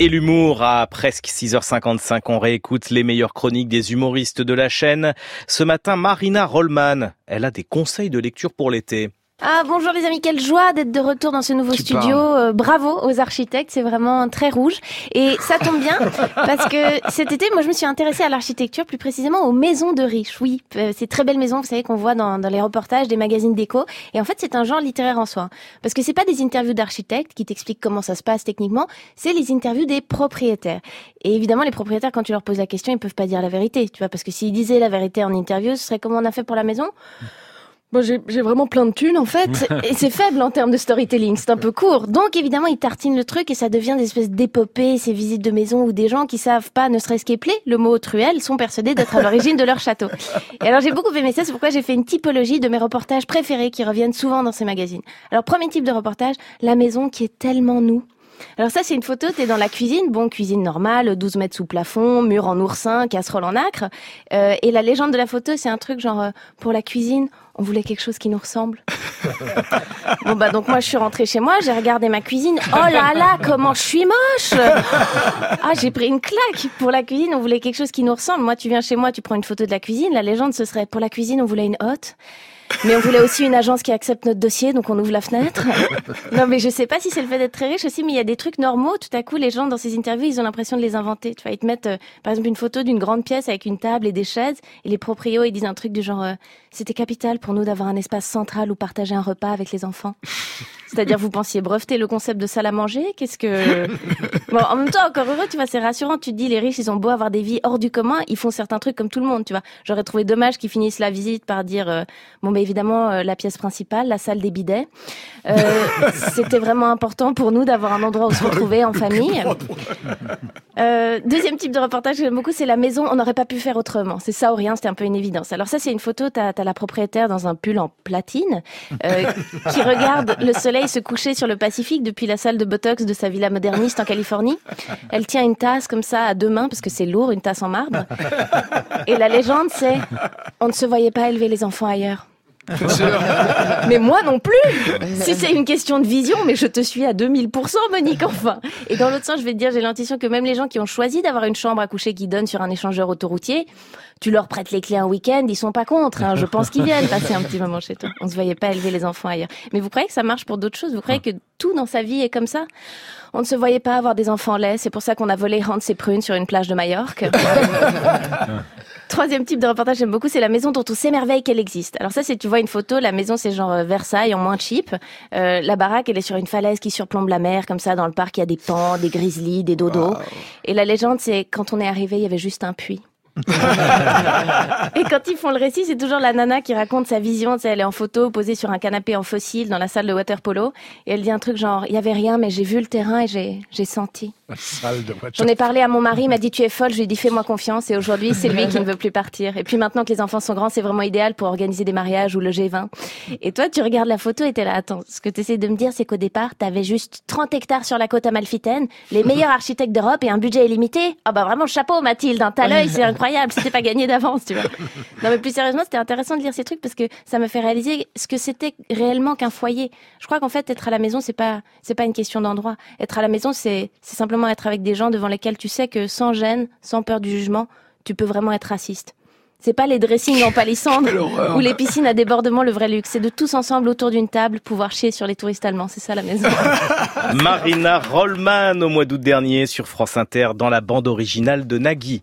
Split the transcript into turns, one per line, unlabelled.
Et l'humour à presque 6h55, on réécoute les meilleures chroniques des humoristes de la chaîne. Ce matin, Marina Rollman, elle a des conseils de lecture pour l'été.
Ah bonjour les amis, quelle joie d'être de retour dans ce nouveau studio. Euh, bravo aux architectes, c'est vraiment très rouge. Et ça tombe bien parce que cet été, moi je me suis intéressée à l'architecture, plus précisément aux maisons de riches. Oui, euh, ces très belles maisons, vous savez qu'on voit dans, dans, les reportages des magazines déco. Et en fait, c'est un genre littéraire en soi, parce que c'est pas des interviews d'architectes qui t'expliquent comment ça se passe techniquement, c'est les interviews des propriétaires. Et évidemment, les propriétaires, quand tu leur poses la question, ils peuvent pas dire la vérité, tu vois, parce que s'ils disaient la vérité en interview, ce serait comment on a fait pour la maison. Bon, j'ai vraiment plein de thunes en fait, et c'est faible en termes de storytelling, c'est un peu court. Donc évidemment, ils tartinent le truc et ça devient des espèces d'épopées, ces visites de maison où des gens qui savent pas, ne serait-ce qu'épeler le mot truelle, sont persuadés d'être à l'origine de leur château. Et alors j'ai beaucoup aimé ça, c'est pourquoi j'ai fait une typologie de mes reportages préférés qui reviennent souvent dans ces magazines. Alors premier type de reportage, la maison qui est tellement nous. Alors ça, c'est une photo, t'es dans la cuisine, bon, cuisine normale, 12 mètres sous plafond, mur en oursin, casserole en acre. Euh, et la légende de la photo, c'est un truc genre, euh, pour la cuisine, on voulait quelque chose qui nous ressemble. bon bah donc moi je suis rentrée chez moi, j'ai regardé ma cuisine. Oh là là, comment je suis moche Ah j'ai pris une claque. Pour la cuisine, on voulait quelque chose qui nous ressemble. Moi tu viens chez moi, tu prends une photo de la cuisine. La légende ce serait pour la cuisine, on voulait une hotte. Mais on voulait aussi une agence qui accepte notre dossier, donc on ouvre la fenêtre. Non, mais je sais pas si c'est le fait d'être très riche aussi, mais il y a des trucs normaux. Tout à coup, les gens dans ces interviews, ils ont l'impression de les inventer. Tu vois, ils te mettent, euh, par exemple, une photo d'une grande pièce avec une table et des chaises, et les proprios, ils disent un truc du genre, euh, c'était capital pour nous d'avoir un espace central où partager un repas avec les enfants. C'est-à-dire, vous pensiez breveter le concept de salle à manger? Qu'est-ce que... Bon, en même temps, encore heureux, tu vois, c'est rassurant. Tu te dis, les riches, ils ont beau avoir des vies hors du commun, ils font certains trucs comme tout le monde, tu vois. J'aurais trouvé dommage qu'ils finissent la visite par dire, euh, bon, mais évidemment, euh, la pièce principale, la salle des bidets. Euh, C'était vraiment important pour nous d'avoir un endroit où se retrouver en famille. Euh, deuxième type de reportage que j'aime beaucoup, c'est la maison. On n'aurait pas pu faire autrement. C'est ça ou rien, c'était un peu une évidence. Alors ça, c'est une photo. T'as as la propriétaire dans un pull en platine euh, qui regarde le soleil se coucher sur le Pacifique depuis la salle de botox de sa villa moderniste en Californie. Elle tient une tasse comme ça à deux mains parce que c'est lourd, une tasse en marbre. Et la légende, c'est on ne se voyait pas élever les enfants ailleurs. mais moi non plus. Si c'est une question de vision, mais je te suis à 2000%, Monique, enfin. Et dans l'autre sens, je vais te dire, j'ai l'intuition que même les gens qui ont choisi d'avoir une chambre à coucher qui donne sur un échangeur autoroutier, tu leur prêtes les clés un week-end, ils sont pas contre. Hein. Je pense qu'ils viennent passer un petit moment chez toi. On se voyait pas élever les enfants ailleurs. Mais vous croyez que ça marche pour d'autres choses? Vous croyez que tout dans sa vie est comme ça? On ne se voyait pas avoir des enfants laits. C'est pour ça qu'on a volé rendre ses prunes sur une plage de Majorque. Troisième type de reportage j'aime beaucoup, c'est la maison dont on s'émerveille qu'elle existe. Alors ça, c'est tu vois une photo, la maison c'est genre euh, Versailles en moins cheap. Euh, la baraque, elle est sur une falaise qui surplombe la mer, comme ça dans le parc il y a des pans, des grizzlies, des dodos. Et la légende, c'est quand on est arrivé, il y avait juste un puits. Et quand ils font le récit, c'est toujours la nana qui raconte sa vision. Tu sais, elle est en photo, posée sur un canapé en fossile dans la salle de water polo. Et elle dit un truc genre, il y avait rien, mais j'ai vu le terrain et j'ai, j'ai senti. J'en ai parlé à mon mari, il m'a dit tu es folle, je lui ai dit fais-moi confiance et aujourd'hui c'est lui qui ne veut plus partir. Et puis maintenant que les enfants sont grands, c'est vraiment idéal pour organiser des mariages ou le G20. Et toi tu regardes la photo et t'es là, attends, ce que tu essaies de me dire c'est qu'au départ t'avais juste 30 hectares sur la côte amalfitaine, les meilleurs architectes d'Europe et un budget illimité. Ah bah vraiment chapeau Mathilde, un tas l'œil, c'est incroyable, c'était pas gagné d'avance tu vois. Non mais plus sérieusement c'était intéressant de lire ces trucs parce que ça me fait réaliser ce que c'était réellement qu'un foyer. Je crois qu'en fait être à la maison c'est pas c'est pas une question d'endroit. Être à la maison c'est c'est simplement être avec des gens devant lesquels tu sais que sans gêne, sans peur du jugement, tu peux vraiment être raciste. C'est pas les dressings en palissandre ou les piscines à débordement le vrai luxe. C'est de tous ensemble autour d'une table pouvoir chier sur les touristes allemands. C'est ça la maison.
Marina Rollman au mois d'août dernier sur France Inter dans la bande originale de Nagui.